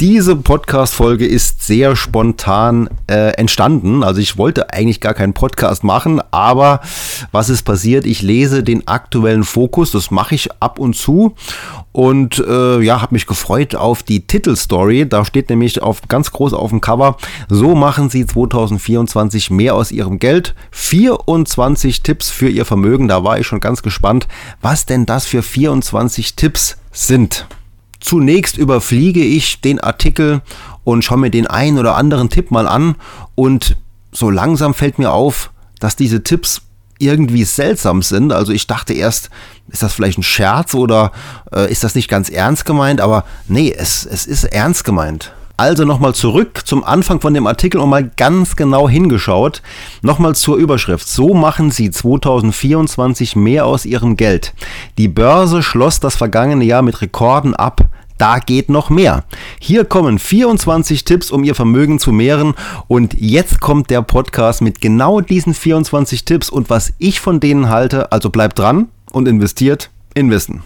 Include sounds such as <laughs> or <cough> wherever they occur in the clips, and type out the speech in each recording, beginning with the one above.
Diese Podcast-Folge ist sehr spontan äh, entstanden. Also ich wollte eigentlich gar keinen Podcast machen, aber was ist passiert? Ich lese den aktuellen Fokus, das mache ich ab und zu und äh, ja, habe mich gefreut auf die Titelstory. Da steht nämlich auf ganz groß auf dem Cover: So machen Sie 2024 mehr aus Ihrem Geld. 24 Tipps für Ihr Vermögen. Da war ich schon ganz gespannt, was denn das für 24 Tipps sind. Zunächst überfliege ich den Artikel und schaue mir den einen oder anderen Tipp mal an und so langsam fällt mir auf, dass diese Tipps irgendwie seltsam sind. Also ich dachte erst, ist das vielleicht ein Scherz oder äh, ist das nicht ganz ernst gemeint? Aber nee, es, es ist ernst gemeint. Also nochmal zurück zum Anfang von dem Artikel und mal ganz genau hingeschaut. Nochmal zur Überschrift. So machen Sie 2024 mehr aus Ihrem Geld. Die Börse schloss das vergangene Jahr mit Rekorden ab. Da geht noch mehr. Hier kommen 24 Tipps, um Ihr Vermögen zu mehren. Und jetzt kommt der Podcast mit genau diesen 24 Tipps und was ich von denen halte. Also bleibt dran und investiert in Wissen.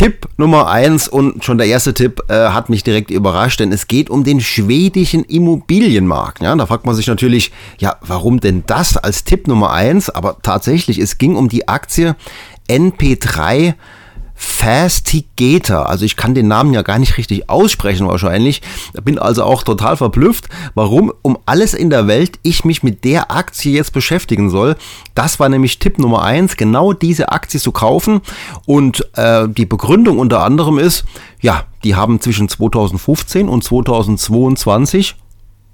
Tipp Nummer eins und schon der erste Tipp äh, hat mich direkt überrascht, denn es geht um den schwedischen Immobilienmarkt. Ja, da fragt man sich natürlich, ja, warum denn das als Tipp Nummer eins? Aber tatsächlich, es ging um die Aktie NP3 Fastigator. Also ich kann den Namen ja gar nicht richtig aussprechen wahrscheinlich. Bin also auch total verblüfft, warum um alles in der Welt ich mich mit der Aktie jetzt beschäftigen soll. Das war nämlich Tipp Nummer eins, genau diese Aktie zu kaufen. Und äh, die Begründung unter anderem ist, ja, die haben zwischen 2015 und 2022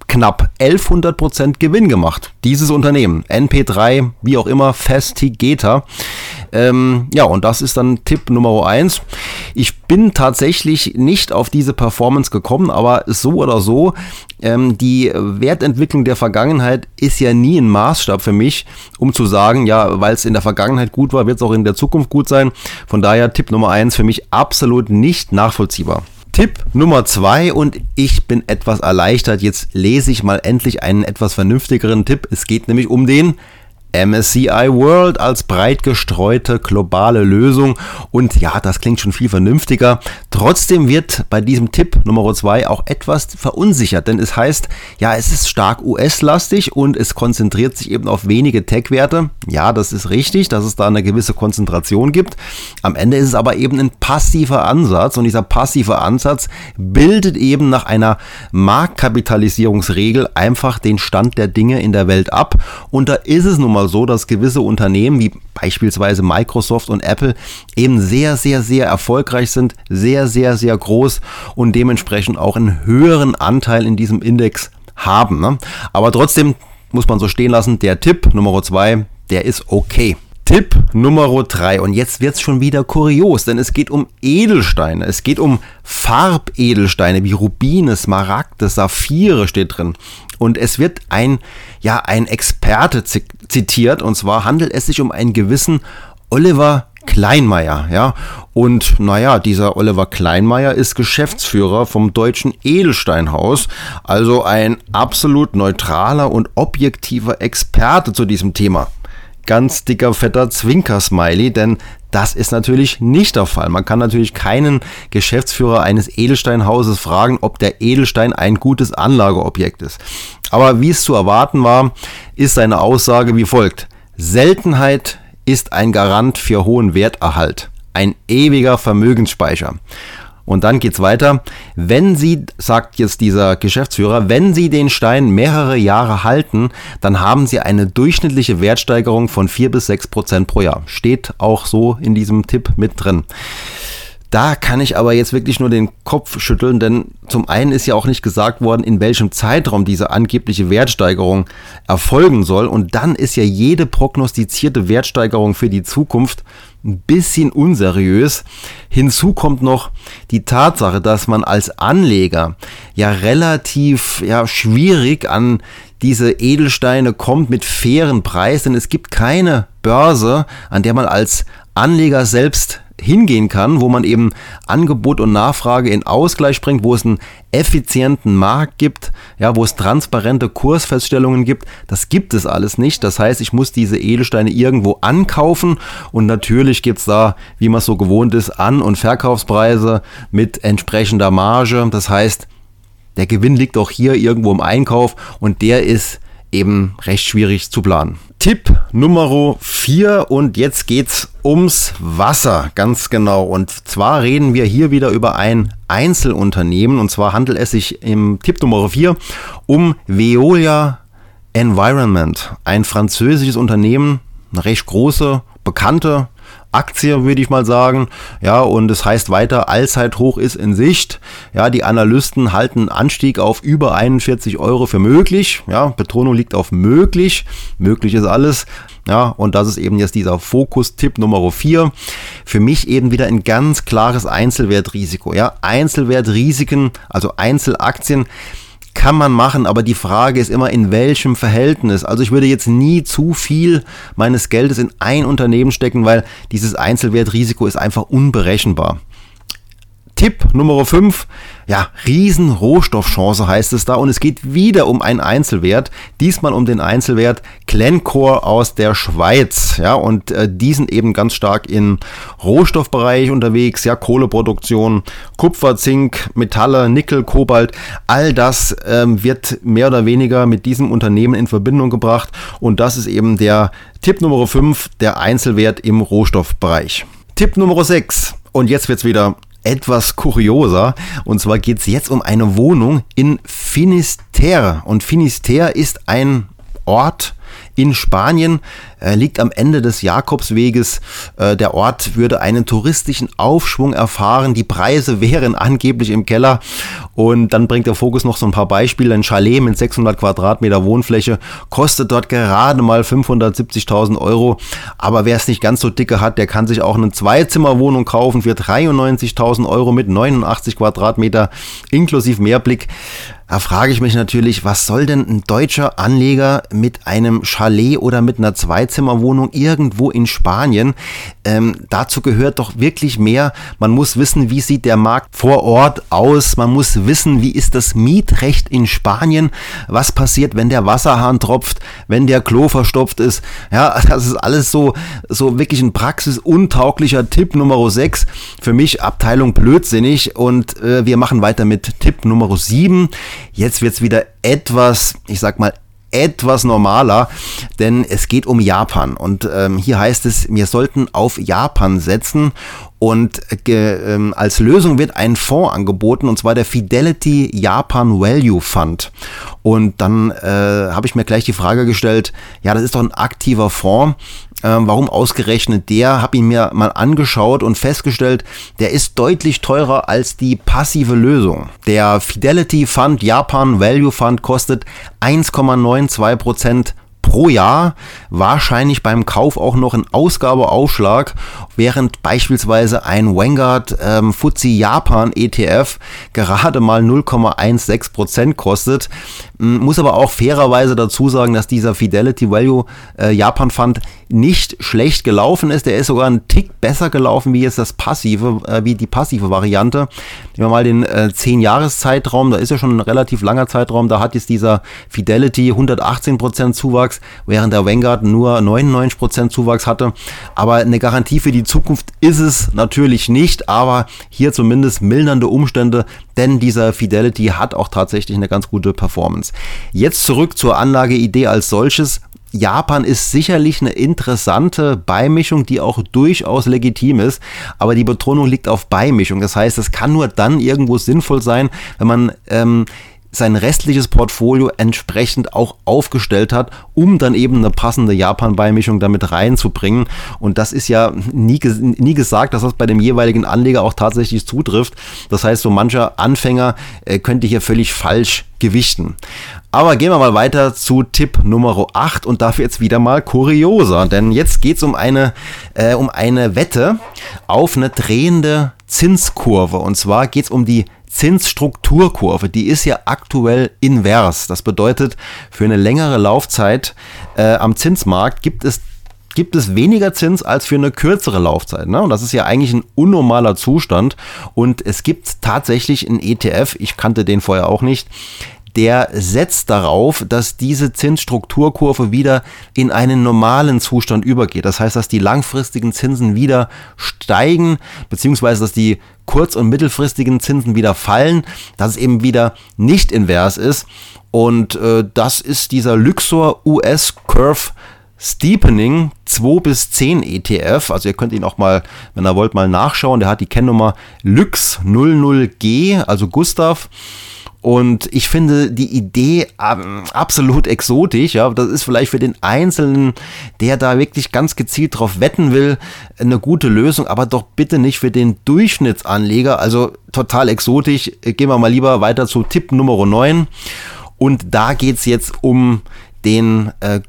knapp 1100 Prozent Gewinn gemacht. Dieses Unternehmen, NP3, wie auch immer, Fastigator. Ähm, ja, und das ist dann Tipp Nummer eins. Ich bin tatsächlich nicht auf diese Performance gekommen, aber so oder so, ähm, die Wertentwicklung der Vergangenheit ist ja nie ein Maßstab für mich, um zu sagen, ja, weil es in der Vergangenheit gut war, wird es auch in der Zukunft gut sein. Von daher Tipp Nummer eins für mich absolut nicht nachvollziehbar. Tipp Nummer zwei und ich bin etwas erleichtert. Jetzt lese ich mal endlich einen etwas vernünftigeren Tipp. Es geht nämlich um den MSCI World als breit gestreute globale Lösung. Und ja, das klingt schon viel vernünftiger. Trotzdem wird bei diesem Tipp Nummer zwei auch etwas verunsichert, denn es heißt, ja, es ist stark US-lastig und es konzentriert sich eben auf wenige Tech-Werte. Ja, das ist richtig, dass es da eine gewisse Konzentration gibt. Am Ende ist es aber eben ein passiver Ansatz und dieser passive Ansatz bildet eben nach einer Marktkapitalisierungsregel einfach den Stand der Dinge in der Welt ab. Und da ist es nun mal so, dass gewisse Unternehmen wie beispielsweise Microsoft und Apple eben sehr, sehr, sehr erfolgreich sind, sehr, sehr, sehr groß und dementsprechend auch einen höheren Anteil in diesem Index haben. Ne? Aber trotzdem muss man so stehen lassen, der Tipp Nummer zwei, der ist okay. Tipp Nummer drei Und jetzt wird es schon wieder kurios, denn es geht um Edelsteine. Es geht um Farbedelsteine wie Rubine, Smaragde, Saphire steht drin. Und es wird ein, ja, ein Experte zitiert, und zwar handelt es sich um einen gewissen Oliver Kleinmeier, ja. Und naja, dieser Oliver Kleinmeier ist Geschäftsführer vom Deutschen Edelsteinhaus, also ein absolut neutraler und objektiver Experte zu diesem Thema ganz dicker, fetter Zwinker-Smiley, denn das ist natürlich nicht der Fall. Man kann natürlich keinen Geschäftsführer eines Edelsteinhauses fragen, ob der Edelstein ein gutes Anlageobjekt ist. Aber wie es zu erwarten war, ist seine Aussage wie folgt. Seltenheit ist ein Garant für hohen Werterhalt. Ein ewiger Vermögensspeicher. Und dann geht's weiter. Wenn Sie, sagt jetzt dieser Geschäftsführer, wenn Sie den Stein mehrere Jahre halten, dann haben Sie eine durchschnittliche Wertsteigerung von vier bis sechs Prozent pro Jahr. Steht auch so in diesem Tipp mit drin. Da kann ich aber jetzt wirklich nur den Kopf schütteln, denn zum einen ist ja auch nicht gesagt worden, in welchem Zeitraum diese angebliche Wertsteigerung erfolgen soll. Und dann ist ja jede prognostizierte Wertsteigerung für die Zukunft ein bisschen unseriös. Hinzu kommt noch die Tatsache, dass man als Anleger ja relativ ja, schwierig an diese Edelsteine kommt mit fairen Preisen. Es gibt keine Börse, an der man als Anleger selbst hingehen kann, wo man eben Angebot und Nachfrage in Ausgleich bringt, wo es einen effizienten Markt gibt, ja, wo es transparente Kursfeststellungen gibt. Das gibt es alles nicht. Das heißt, ich muss diese Edelsteine irgendwo ankaufen und natürlich gibt es da, wie man es so gewohnt ist, An- und Verkaufspreise mit entsprechender Marge. Das heißt, der Gewinn liegt auch hier irgendwo im Einkauf und der ist eben recht schwierig zu planen. Tipp Nummer 4 und jetzt geht's ums Wasser, ganz genau. Und zwar reden wir hier wieder über ein Einzelunternehmen. Und zwar handelt es sich im Tipp Nummer 4 um Veolia Environment, ein französisches Unternehmen, eine recht große, bekannte Aktie, würde ich mal sagen. Ja, und es heißt weiter, Allzeithoch ist in Sicht. Ja, die Analysten halten Anstieg auf über 41 Euro für möglich. Ja, Betonung liegt auf möglich. Möglich ist alles. Ja, und das ist eben jetzt dieser Fokus-Tipp Nummer 4. Für mich eben wieder ein ganz klares Einzelwertrisiko. Ja, Einzelwertrisiken, also Einzelaktien kann man machen, aber die Frage ist immer, in welchem Verhältnis. Also ich würde jetzt nie zu viel meines Geldes in ein Unternehmen stecken, weil dieses Einzelwertrisiko ist einfach unberechenbar. Tipp Nummer 5, ja, Riesenrohstoffchance heißt es da. Und es geht wieder um einen Einzelwert, diesmal um den Einzelwert Glencore aus der Schweiz, ja, und äh, die sind eben ganz stark im Rohstoffbereich unterwegs, ja, Kohleproduktion, Kupfer, Zink, Metalle, Nickel, Kobalt, all das ähm, wird mehr oder weniger mit diesem Unternehmen in Verbindung gebracht. Und das ist eben der Tipp Nummer 5, der Einzelwert im Rohstoffbereich. Tipp Nummer 6. Und jetzt wird's wieder etwas kurioser. Und zwar geht es jetzt um eine Wohnung in Finisterre. Und Finisterre ist ein Ort in Spanien, äh, liegt am Ende des Jakobsweges. Äh, der Ort würde einen touristischen Aufschwung erfahren. Die Preise wären angeblich im Keller. Und dann bringt der Fokus noch so ein paar Beispiele. Ein Chalet mit 600 Quadratmeter Wohnfläche kostet dort gerade mal 570.000 Euro. Aber wer es nicht ganz so dicke hat, der kann sich auch eine Zweizimmerwohnung kaufen für 93.000 Euro mit 89 Quadratmeter inklusive Mehrblick. Da frage ich mich natürlich, was soll denn ein deutscher Anleger mit einem Chalet oder mit einer Zweizimmerwohnung irgendwo in Spanien? Ähm, dazu gehört doch wirklich mehr. Man muss wissen, wie sieht der Markt vor Ort aus. Man muss wissen, wie ist das Mietrecht in Spanien. Was passiert, wenn der Wasserhahn tropft, wenn der Klo verstopft ist. Ja, <laughs> das ist alles so, so wirklich ein praxisuntauglicher Tipp Nummer 6. Für mich Abteilung blödsinnig und äh, wir machen weiter mit Tipp Nummer 7. Jetzt wird es wieder etwas, ich sag mal, etwas normaler, denn es geht um Japan. Und ähm, hier heißt es, wir sollten auf Japan setzen. Und äh, ähm, als Lösung wird ein Fonds angeboten, und zwar der Fidelity Japan Value Fund. Und dann äh, habe ich mir gleich die Frage gestellt, ja, das ist doch ein aktiver Fonds. Ähm, warum ausgerechnet der? Habe ihn mir mal angeschaut und festgestellt, der ist deutlich teurer als die passive Lösung. Der Fidelity Fund Japan Value Fund kostet 1,92 Prozent pro Jahr, wahrscheinlich beim Kauf auch noch ein Ausgabeaufschlag, während beispielsweise ein Vanguard ähm, FTSE Japan ETF gerade mal 0,16% kostet. Muss aber auch fairerweise dazu sagen, dass dieser Fidelity Value äh, Japan Fund nicht schlecht gelaufen ist. Der ist sogar ein Tick besser gelaufen wie jetzt das passive, äh, wie die passive Variante. Nehmen wir mal den äh, 10-Jahres-Zeitraum, da ist ja schon ein relativ langer Zeitraum, da hat jetzt dieser Fidelity 118% Zuwachs, während der Vanguard nur 99% Zuwachs hatte. Aber eine Garantie für die Zukunft ist es natürlich nicht, aber hier zumindest mildernde Umstände, denn dieser Fidelity hat auch tatsächlich eine ganz gute Performance. Jetzt zurück zur Anlageidee als solches. Japan ist sicherlich eine interessante Beimischung, die auch durchaus legitim ist, aber die Betonung liegt auf Beimischung. Das heißt, es kann nur dann irgendwo sinnvoll sein, wenn man ähm, sein restliches Portfolio entsprechend auch aufgestellt hat, um dann eben eine passende Japan-Beimischung damit reinzubringen. Und das ist ja nie, nie gesagt, dass das bei dem jeweiligen Anleger auch tatsächlich zutrifft. Das heißt, so mancher Anfänger äh, könnte hier völlig falsch gewichten. Aber gehen wir mal weiter zu Tipp Nummer 8 und dafür jetzt wieder mal kurioser, denn jetzt geht es um äh, um eine Wette auf eine drehende Zinskurve. Und zwar geht es um die Zinsstrukturkurve, die ist ja aktuell invers. Das bedeutet, für eine längere Laufzeit äh, am Zinsmarkt gibt es gibt es weniger Zins als für eine kürzere Laufzeit. Ne? Und das ist ja eigentlich ein unnormaler Zustand. Und es gibt tatsächlich einen ETF, ich kannte den vorher auch nicht, der setzt darauf, dass diese Zinsstrukturkurve wieder in einen normalen Zustand übergeht. Das heißt, dass die langfristigen Zinsen wieder steigen, beziehungsweise dass die kurz- und mittelfristigen Zinsen wieder fallen, dass es eben wieder nicht invers ist. Und äh, das ist dieser Luxor US Curve Steepening 2 bis 10 ETF. Also ihr könnt ihn auch mal, wenn ihr wollt, mal nachschauen. Der hat die Kennnummer Lux 00G, also Gustav. Und ich finde die Idee absolut exotisch. Ja, das ist vielleicht für den Einzelnen, der da wirklich ganz gezielt drauf wetten will, eine gute Lösung, aber doch bitte nicht für den Durchschnittsanleger. Also total exotisch. Gehen wir mal lieber weiter zu Tipp Nummer 9. Und da geht es jetzt um den äh,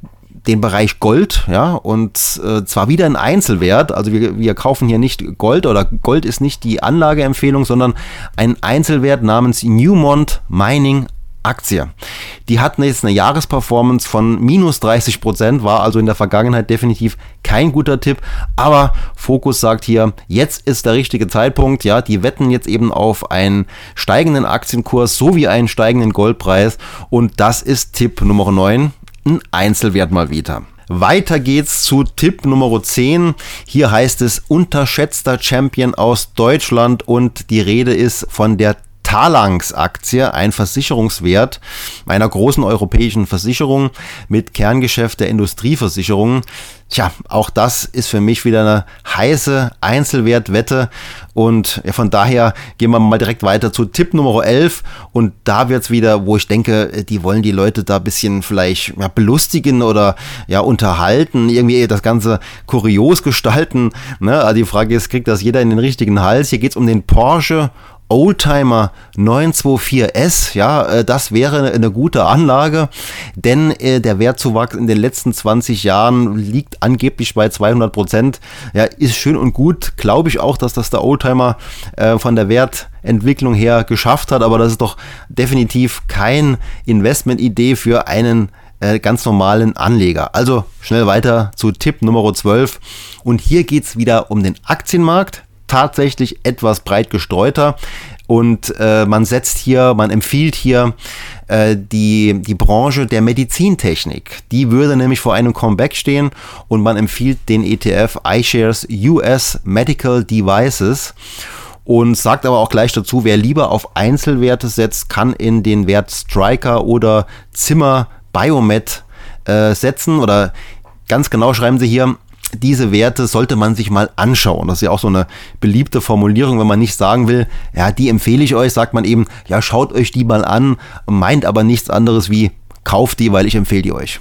den Bereich Gold, ja, und äh, zwar wieder ein Einzelwert. Also wir, wir kaufen hier nicht Gold oder Gold ist nicht die Anlageempfehlung, sondern ein Einzelwert namens Newmont Mining Aktie. Die hatten jetzt eine Jahresperformance von minus 30 Prozent, war also in der Vergangenheit definitiv kein guter Tipp. Aber Fokus sagt hier, jetzt ist der richtige Zeitpunkt. Ja, die wetten jetzt eben auf einen steigenden Aktienkurs sowie einen steigenden Goldpreis. Und das ist Tipp Nummer 9 ein Einzelwert mal wieder. Weiter geht's zu Tipp Nummer 10. Hier heißt es unterschätzter Champion aus Deutschland und die Rede ist von der Talangs-Aktie, ein Versicherungswert einer großen europäischen Versicherung mit Kerngeschäft der Industrieversicherungen. Tja, auch das ist für mich wieder eine heiße Einzelwertwette und ja, von daher gehen wir mal direkt weiter zu Tipp Nummer 11 und da wird's wieder, wo ich denke, die wollen die Leute da bisschen vielleicht ja, belustigen oder ja unterhalten, irgendwie das Ganze kurios gestalten. Ne? Also die Frage ist, kriegt das jeder in den richtigen Hals? Hier geht's um den Porsche Oldtimer 924S, ja, äh, das wäre eine gute Anlage, denn äh, der Wertzuwachs in den letzten 20 Jahren liegt angeblich bei 200 Prozent. Ja, ist schön und gut. Glaube ich auch, dass das der Oldtimer äh, von der Wertentwicklung her geschafft hat, aber das ist doch definitiv kein Investmentidee für einen ganz normalen Anleger. Also schnell weiter zu Tipp Nummer 12. Und hier geht es wieder um den Aktienmarkt tatsächlich etwas breit gestreuter. Und äh, man setzt hier, man empfiehlt hier äh, die, die Branche der Medizintechnik. Die würde nämlich vor einem Comeback stehen und man empfiehlt den ETF iShares US Medical Devices und sagt aber auch gleich dazu, wer lieber auf Einzelwerte setzt, kann in den Wert Striker oder Zimmer Biomed äh, setzen oder ganz genau schreiben sie hier, diese Werte sollte man sich mal anschauen. Das ist ja auch so eine beliebte Formulierung, wenn man nicht sagen will, ja, die empfehle ich euch, sagt man eben, ja, schaut euch die mal an, meint aber nichts anderes wie, kauft die, weil ich empfehle die euch.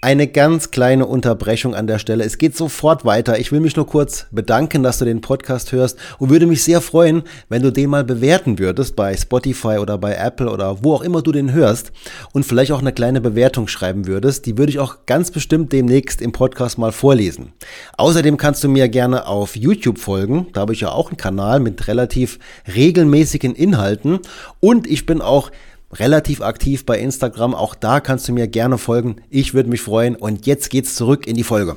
Eine ganz kleine Unterbrechung an der Stelle. Es geht sofort weiter. Ich will mich nur kurz bedanken, dass du den Podcast hörst und würde mich sehr freuen, wenn du den mal bewerten würdest bei Spotify oder bei Apple oder wo auch immer du den hörst und vielleicht auch eine kleine Bewertung schreiben würdest. Die würde ich auch ganz bestimmt demnächst im Podcast mal vorlesen. Außerdem kannst du mir gerne auf YouTube folgen. Da habe ich ja auch einen Kanal mit relativ regelmäßigen Inhalten und ich bin auch relativ aktiv bei Instagram. Auch da kannst du mir gerne folgen. Ich würde mich freuen. Und jetzt geht's zurück in die Folge.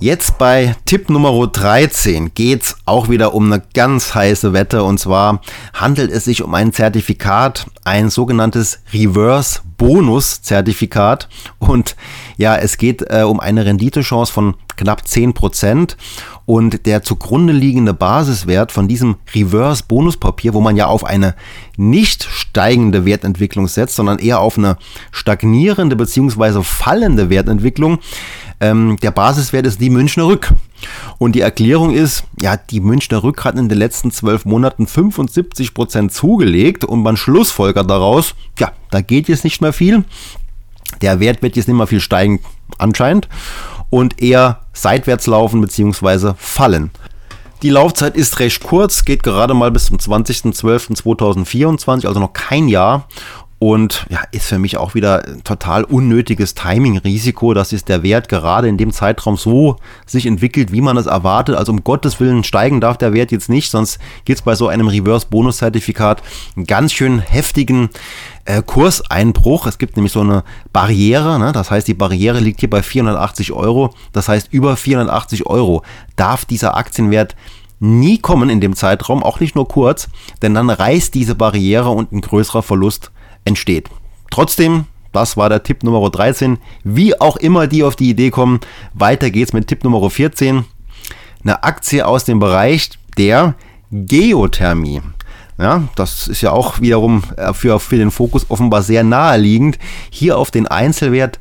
Jetzt bei Tipp Nummer 13 geht's auch wieder um eine ganz heiße Wette und zwar handelt es sich um ein Zertifikat, ein sogenanntes Reverse Bonus Zertifikat und ja, es geht äh, um eine Renditechance von knapp 10% und der zugrunde liegende Basiswert von diesem Reverse Bonuspapier, wo man ja auf eine nicht steigende Wertentwicklung setzt, sondern eher auf eine stagnierende bzw. fallende Wertentwicklung, ähm, der Basiswert ist die Münchner Rück. Und die Erklärung ist, ja, die Münchner Rück hat in den letzten zwölf Monaten 75 Prozent zugelegt und man schlussfolgert daraus, ja, da geht jetzt nicht mehr viel. Der Wert wird jetzt nicht mehr viel steigen, anscheinend, und eher seitwärts laufen bzw. fallen. Die Laufzeit ist recht kurz, geht gerade mal bis zum 20.12.2024, also noch kein Jahr. Und ja, ist für mich auch wieder total unnötiges Timing-Risiko. Das ist der Wert gerade in dem Zeitraum so sich entwickelt, wie man es erwartet. Also um Gottes Willen steigen darf der Wert jetzt nicht, sonst gibt es bei so einem Reverse-Bonus-Zertifikat einen ganz schön heftigen äh, Kurseinbruch. Es gibt nämlich so eine Barriere, ne? das heißt, die Barriere liegt hier bei 480 Euro. Das heißt, über 480 Euro darf dieser Aktienwert nie kommen in dem Zeitraum, auch nicht nur kurz, denn dann reißt diese Barriere und ein größerer Verlust entsteht. Trotzdem, das war der Tipp Nummer 13. Wie auch immer die auf die Idee kommen, weiter geht's mit Tipp Nummer 14. Eine Aktie aus dem Bereich der Geothermie. Ja, das ist ja auch wiederum äh, für, für den Fokus offenbar sehr naheliegend. Hier auf den Einzelwert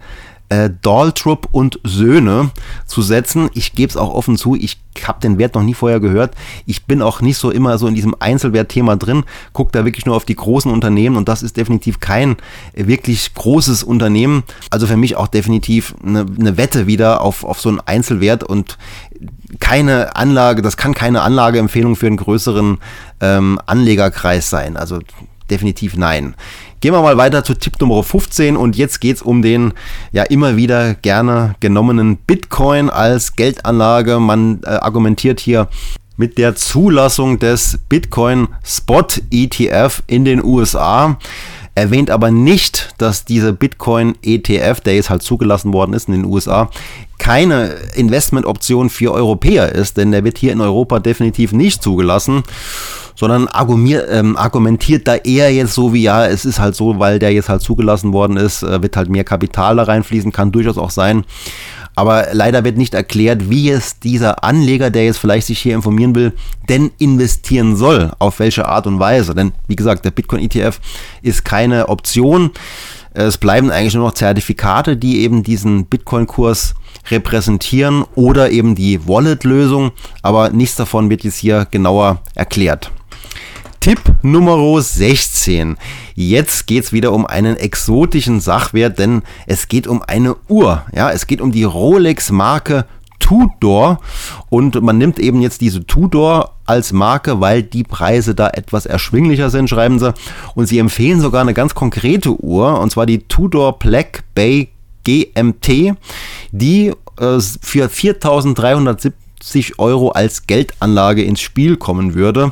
äh, Daltrup und Söhne zu setzen. Ich gebe es auch offen zu, ich habe den Wert noch nie vorher gehört. Ich bin auch nicht so immer so in diesem Einzelwertthema drin, gucke da wirklich nur auf die großen Unternehmen und das ist definitiv kein wirklich großes Unternehmen. Also für mich auch definitiv eine, eine Wette wieder auf, auf so einen Einzelwert und keine Anlage, das kann keine Anlageempfehlung für einen größeren ähm, Anlegerkreis sein. Also definitiv nein. Gehen wir mal weiter zu Tipp Nummer 15 und jetzt geht es um den ja immer wieder gerne genommenen Bitcoin als Geldanlage. Man äh, argumentiert hier mit der Zulassung des Bitcoin Spot ETF in den USA erwähnt aber nicht, dass dieser Bitcoin ETF, der jetzt halt zugelassen worden ist in den USA, keine Investmentoption für Europäer ist, denn der wird hier in Europa definitiv nicht zugelassen sondern ähm, argumentiert da eher jetzt so wie, ja, es ist halt so, weil der jetzt halt zugelassen worden ist, äh, wird halt mehr Kapital da reinfließen, kann durchaus auch sein. Aber leider wird nicht erklärt, wie es dieser Anleger, der jetzt vielleicht sich hier informieren will, denn investieren soll, auf welche Art und Weise. Denn wie gesagt, der Bitcoin ETF ist keine Option. Es bleiben eigentlich nur noch Zertifikate, die eben diesen Bitcoin-Kurs repräsentieren oder eben die Wallet-Lösung. Aber nichts davon wird jetzt hier genauer erklärt. Tipp Nummer 16. Jetzt geht es wieder um einen exotischen Sachwert, denn es geht um eine Uhr. Ja, es geht um die Rolex-Marke Tudor und man nimmt eben jetzt diese Tudor als Marke, weil die Preise da etwas erschwinglicher sind, schreiben sie. Und sie empfehlen sogar eine ganz konkrete Uhr, und zwar die Tudor Black Bay GMT, die äh, für 4370 50 Euro als Geldanlage ins Spiel kommen würde.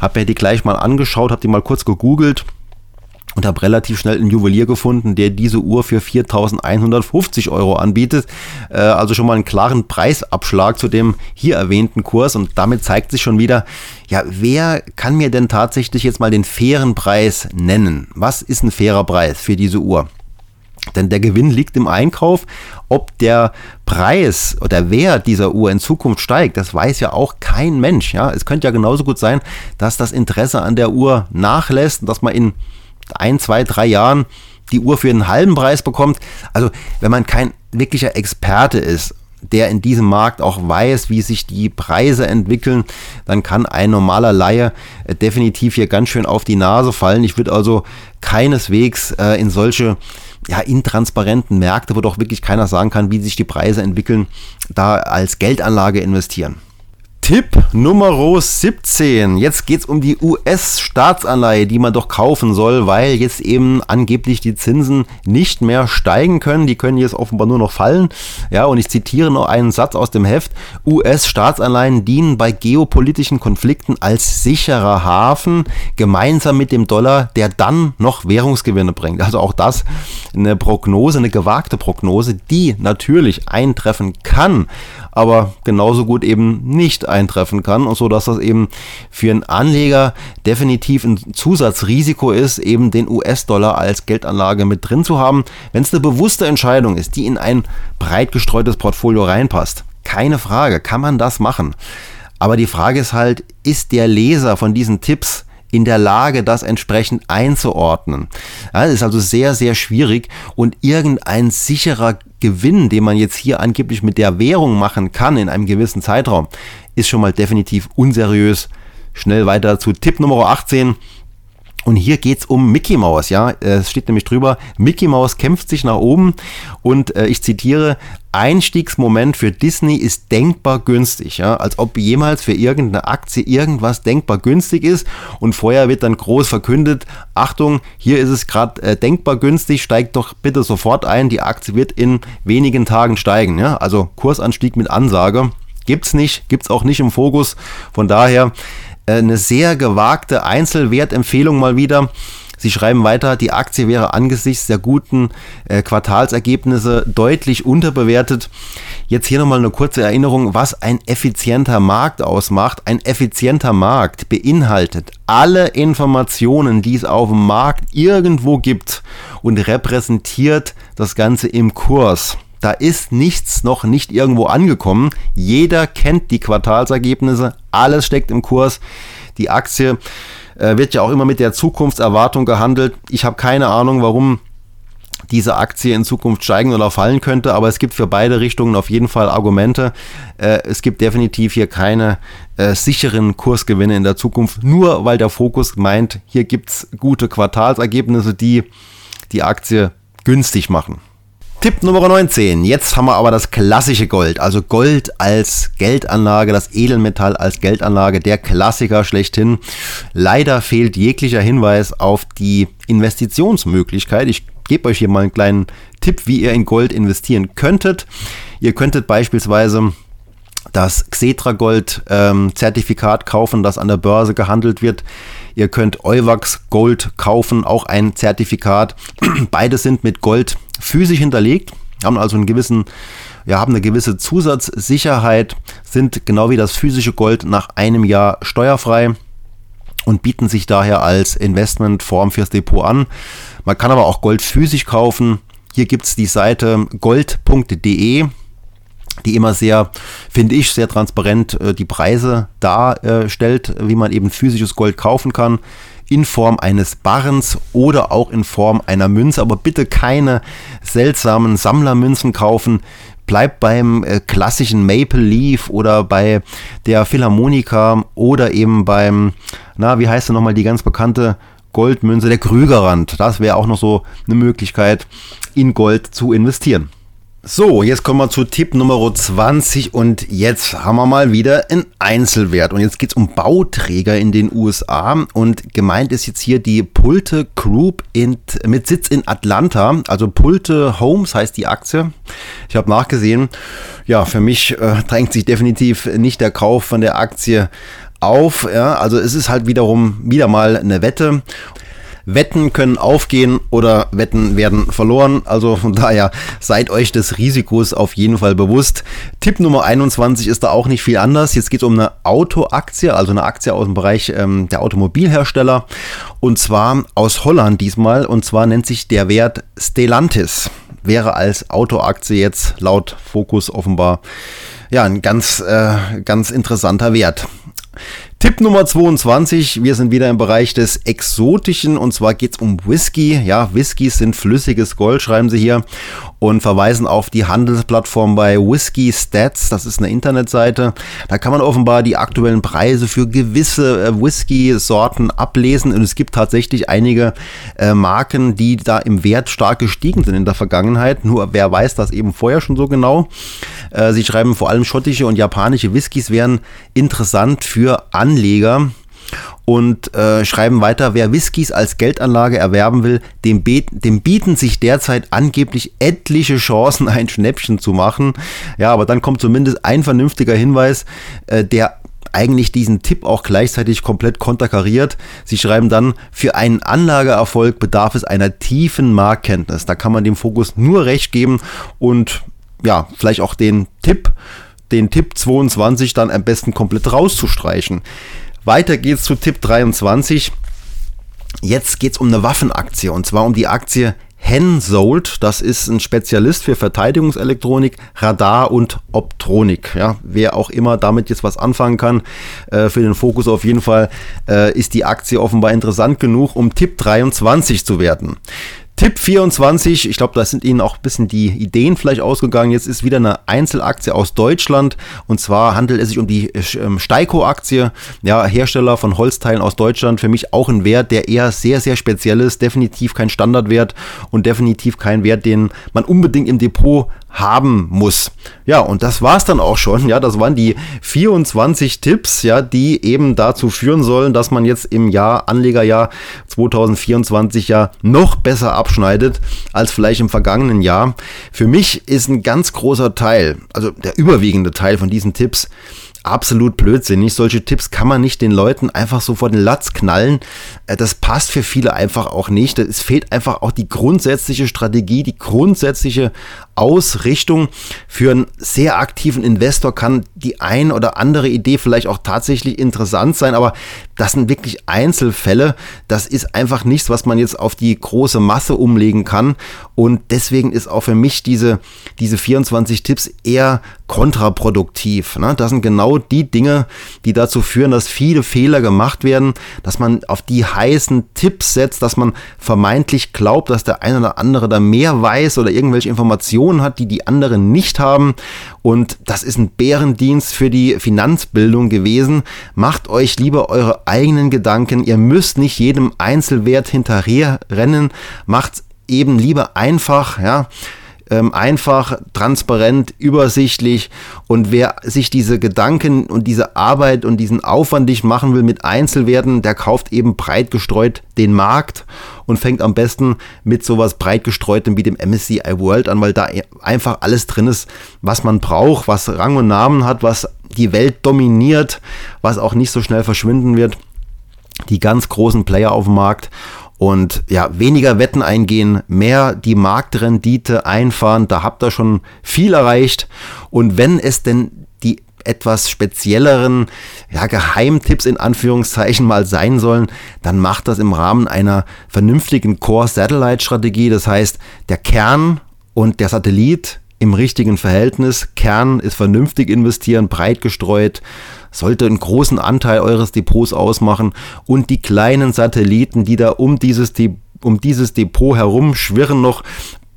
Habe mir die gleich mal angeschaut, habe die mal kurz gegoogelt und habe relativ schnell einen Juwelier gefunden, der diese Uhr für 4.150 Euro anbietet. Äh, also schon mal einen klaren Preisabschlag zu dem hier erwähnten Kurs und damit zeigt sich schon wieder, ja, wer kann mir denn tatsächlich jetzt mal den fairen Preis nennen? Was ist ein fairer Preis für diese Uhr? Denn der Gewinn liegt im Einkauf. Ob der Preis oder Wert dieser Uhr in Zukunft steigt, das weiß ja auch kein Mensch. Ja, es könnte ja genauso gut sein, dass das Interesse an der Uhr nachlässt, dass man in ein, zwei, drei Jahren die Uhr für einen halben Preis bekommt. Also, wenn man kein wirklicher Experte ist der in diesem Markt auch weiß, wie sich die Preise entwickeln, dann kann ein normaler Laie äh, definitiv hier ganz schön auf die Nase fallen. Ich würde also keineswegs äh, in solche ja, intransparenten Märkte, wo doch wirklich keiner sagen kann, wie sich die Preise entwickeln, da als Geldanlage investieren. Tipp Nummer 17. Jetzt geht es um die US-Staatsanleihe, die man doch kaufen soll, weil jetzt eben angeblich die Zinsen nicht mehr steigen können. Die können jetzt offenbar nur noch fallen. Ja, und ich zitiere noch einen Satz aus dem Heft. US-Staatsanleihen dienen bei geopolitischen Konflikten als sicherer Hafen gemeinsam mit dem Dollar, der dann noch Währungsgewinne bringt. Also auch das eine Prognose, eine gewagte Prognose, die natürlich eintreffen kann aber genauso gut eben nicht eintreffen kann und so dass das eben für einen Anleger definitiv ein Zusatzrisiko ist, eben den US-Dollar als Geldanlage mit drin zu haben, wenn es eine bewusste Entscheidung ist, die in ein breit gestreutes Portfolio reinpasst. Keine Frage, kann man das machen. Aber die Frage ist halt, ist der Leser von diesen Tipps in der Lage, das entsprechend einzuordnen. Ja, das ist also sehr, sehr schwierig und irgendein sicherer Gewinn, den man jetzt hier angeblich mit der Währung machen kann in einem gewissen Zeitraum, ist schon mal definitiv unseriös. Schnell weiter zu Tipp Nummer 18. Und hier geht es um Mickey Mouse, ja. Es steht nämlich drüber, Mickey Mouse kämpft sich nach oben. Und äh, ich zitiere, Einstiegsmoment für Disney ist denkbar günstig, ja, als ob jemals für irgendeine Aktie irgendwas denkbar günstig ist. Und vorher wird dann groß verkündet, Achtung, hier ist es gerade äh, denkbar günstig, steigt doch bitte sofort ein, die Aktie wird in wenigen Tagen steigen, ja, also Kursanstieg mit Ansage. Gibt's nicht, gibt's auch nicht im Fokus, von daher eine sehr gewagte Einzelwertempfehlung mal wieder. Sie schreiben weiter, die Aktie wäre angesichts der guten äh, Quartalsergebnisse deutlich unterbewertet. Jetzt hier nochmal eine kurze Erinnerung, was ein effizienter Markt ausmacht. Ein effizienter Markt beinhaltet alle Informationen, die es auf dem Markt irgendwo gibt und repräsentiert das Ganze im Kurs. Da ist nichts noch nicht irgendwo angekommen. Jeder kennt die Quartalsergebnisse, alles steckt im Kurs. Die Aktie äh, wird ja auch immer mit der Zukunftserwartung gehandelt. Ich habe keine Ahnung, warum diese Aktie in Zukunft steigen oder fallen könnte, aber es gibt für beide Richtungen auf jeden Fall Argumente. Äh, es gibt definitiv hier keine äh, sicheren Kursgewinne in der Zukunft, nur weil der Fokus meint, hier gibt es gute Quartalsergebnisse, die die Aktie günstig machen. Tipp Nummer 19. Jetzt haben wir aber das klassische Gold. Also Gold als Geldanlage, das Edelmetall als Geldanlage, der Klassiker schlechthin. Leider fehlt jeglicher Hinweis auf die Investitionsmöglichkeit. Ich gebe euch hier mal einen kleinen Tipp, wie ihr in Gold investieren könntet. Ihr könntet beispielsweise das Xetra Gold ähm, Zertifikat kaufen, das an der Börse gehandelt wird. Ihr könnt Euwax Gold kaufen, auch ein Zertifikat. <clears throat> Beide sind mit Gold physisch hinterlegt, haben also einen gewissen, ja, haben eine gewisse Zusatzsicherheit, sind genau wie das physische Gold nach einem Jahr steuerfrei und bieten sich daher als Investmentform fürs Depot an. Man kann aber auch Gold physisch kaufen. Hier gibt es die Seite gold.de, die immer sehr, finde ich, sehr transparent äh, die Preise darstellt, wie man eben physisches Gold kaufen kann in Form eines Barrens oder auch in Form einer Münze. Aber bitte keine seltsamen Sammlermünzen kaufen. Bleibt beim äh, klassischen Maple Leaf oder bei der Philharmonika oder eben beim, na, wie heißt denn nochmal die ganz bekannte Goldmünze, der Krügerrand. Das wäre auch noch so eine Möglichkeit, in Gold zu investieren. So, jetzt kommen wir zu Tipp Nummer 20 und jetzt haben wir mal wieder einen Einzelwert. Und jetzt geht es um Bauträger in den USA und gemeint ist jetzt hier die Pulte Group in, mit Sitz in Atlanta. Also Pulte Homes heißt die Aktie. Ich habe nachgesehen. Ja, für mich äh, drängt sich definitiv nicht der Kauf von der Aktie auf. Ja, also es ist halt wiederum wieder mal eine Wette. Wetten können aufgehen oder Wetten werden verloren. Also von daher seid euch des Risikos auf jeden Fall bewusst. Tipp Nummer 21 ist da auch nicht viel anders. Jetzt geht es um eine Autoaktie, also eine Aktie aus dem Bereich ähm, der Automobilhersteller. Und zwar aus Holland diesmal. Und zwar nennt sich der Wert Stellantis. Wäre als Autoaktie jetzt laut Fokus offenbar ja, ein ganz, äh, ganz interessanter Wert. Tipp Nummer 22, wir sind wieder im Bereich des Exotischen und zwar geht es um Whisky. Ja, Whiskys sind flüssiges Gold, schreiben sie hier und verweisen auf die Handelsplattform bei Whisky Stats. Das ist eine Internetseite. Da kann man offenbar die aktuellen Preise für gewisse äh, Whisky-Sorten ablesen und es gibt tatsächlich einige äh, Marken, die da im Wert stark gestiegen sind in der Vergangenheit. Nur wer weiß das eben vorher schon so genau. Äh, sie schreiben vor allem schottische und japanische Whiskys wären interessant für Anleger und äh, schreiben weiter, wer Whiskys als Geldanlage erwerben will, dem, dem, bieten sich derzeit angeblich etliche Chancen, ein Schnäppchen zu machen. Ja, aber dann kommt zumindest ein vernünftiger Hinweis, äh, der eigentlich diesen Tipp auch gleichzeitig komplett konterkariert. Sie schreiben dann, für einen Anlageerfolg bedarf es einer tiefen Marktkenntnis. Da kann man dem Fokus nur recht geben und ja, vielleicht auch den Tipp, den Tipp 22 dann am besten komplett rauszustreichen. Weiter geht's zu Tipp 23. Jetzt geht's um eine Waffenaktie und zwar um die Aktie Hensoldt, das ist ein Spezialist für Verteidigungselektronik, Radar und Optronik. Ja, wer auch immer damit jetzt was anfangen kann, äh, für den Fokus auf jeden Fall, äh, ist die Aktie offenbar interessant genug, um Tipp 23 zu werden. Tipp 24, ich glaube, da sind Ihnen auch ein bisschen die Ideen vielleicht ausgegangen. Jetzt ist wieder eine Einzelaktie aus Deutschland und zwar handelt es sich um die ähm, Steiko-Aktie, ja, Hersteller von Holzteilen aus Deutschland. Für mich auch ein Wert, der eher sehr, sehr speziell ist, definitiv kein Standardwert und definitiv kein Wert, den man unbedingt im Depot haben muss. Ja, und das war's dann auch schon. Ja, das waren die 24 Tipps, ja, die eben dazu führen sollen, dass man jetzt im Jahr, Anlegerjahr 2024 ja noch besser abschneidet als vielleicht im vergangenen Jahr. Für mich ist ein ganz großer Teil, also der überwiegende Teil von diesen Tipps, absolut blödsinnig. Solche Tipps kann man nicht den Leuten einfach so vor den Latz knallen. Äh, das passt für viele einfach auch nicht. Es fehlt einfach auch die grundsätzliche Strategie, die grundsätzliche Ausrichtung. Für einen sehr aktiven Investor kann die ein oder andere Idee vielleicht auch tatsächlich interessant sein, aber das sind wirklich Einzelfälle. Das ist einfach nichts, was man jetzt auf die große Masse umlegen kann. Und deswegen ist auch für mich diese, diese 24 Tipps eher kontraproduktiv. Ne? Das sind genau die Dinge, die dazu führen, dass viele Fehler gemacht werden, dass man auf die heißen Tipps setzt, dass man vermeintlich glaubt, dass der eine oder andere da mehr weiß oder irgendwelche Informationen hat, die die anderen nicht haben. Und das ist ein Bärendienst für die Finanzbildung gewesen. Macht euch lieber eure eigenen Gedanken. Ihr müsst nicht jedem Einzelwert hinterher rennen. Macht eben lieber einfach, ja ähm, einfach, transparent, übersichtlich. Und wer sich diese Gedanken und diese Arbeit und diesen Aufwand nicht machen will mit Einzelwerten, der kauft eben breit gestreut den Markt und fängt am besten mit sowas breit gestreutem wie dem MSCI World an, weil da einfach alles drin ist, was man braucht, was Rang und Namen hat, was die Welt dominiert, was auch nicht so schnell verschwinden wird. Die ganz großen Player auf dem Markt und ja, weniger Wetten eingehen, mehr die Marktrendite einfahren, da habt ihr schon viel erreicht. Und wenn es denn die etwas spezielleren ja, Geheimtipps in Anführungszeichen mal sein sollen, dann macht das im Rahmen einer vernünftigen Core-Satellite-Strategie. Das heißt, der Kern und der Satellit im richtigen Verhältnis. Kern ist vernünftig investieren, breit gestreut sollte einen großen Anteil eures Depots ausmachen und die kleinen Satelliten, die da um dieses, De um dieses Depot herum schwirren noch,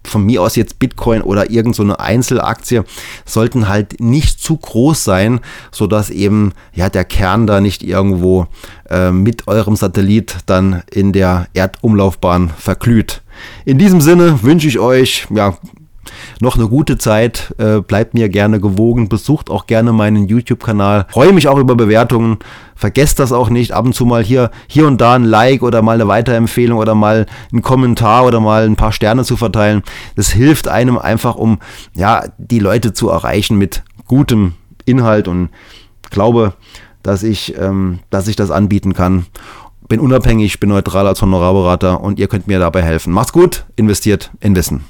von mir aus jetzt Bitcoin oder irgendeine so Einzelaktie, sollten halt nicht zu groß sein, sodass eben ja der Kern da nicht irgendwo äh, mit eurem Satellit dann in der Erdumlaufbahn verglüht. In diesem Sinne wünsche ich euch ja noch eine gute Zeit. Äh, bleibt mir gerne gewogen. Besucht auch gerne meinen YouTube-Kanal. Freue mich auch über Bewertungen. Vergesst das auch nicht. Ab und zu mal hier, hier und da ein Like oder mal eine Weiterempfehlung oder mal einen Kommentar oder mal ein paar Sterne zu verteilen. Das hilft einem einfach, um ja, die Leute zu erreichen mit gutem Inhalt und glaube, dass ich, ähm, dass ich das anbieten kann. Bin unabhängig, bin neutral als Honorarberater und ihr könnt mir dabei helfen. Macht's gut, investiert in Wissen.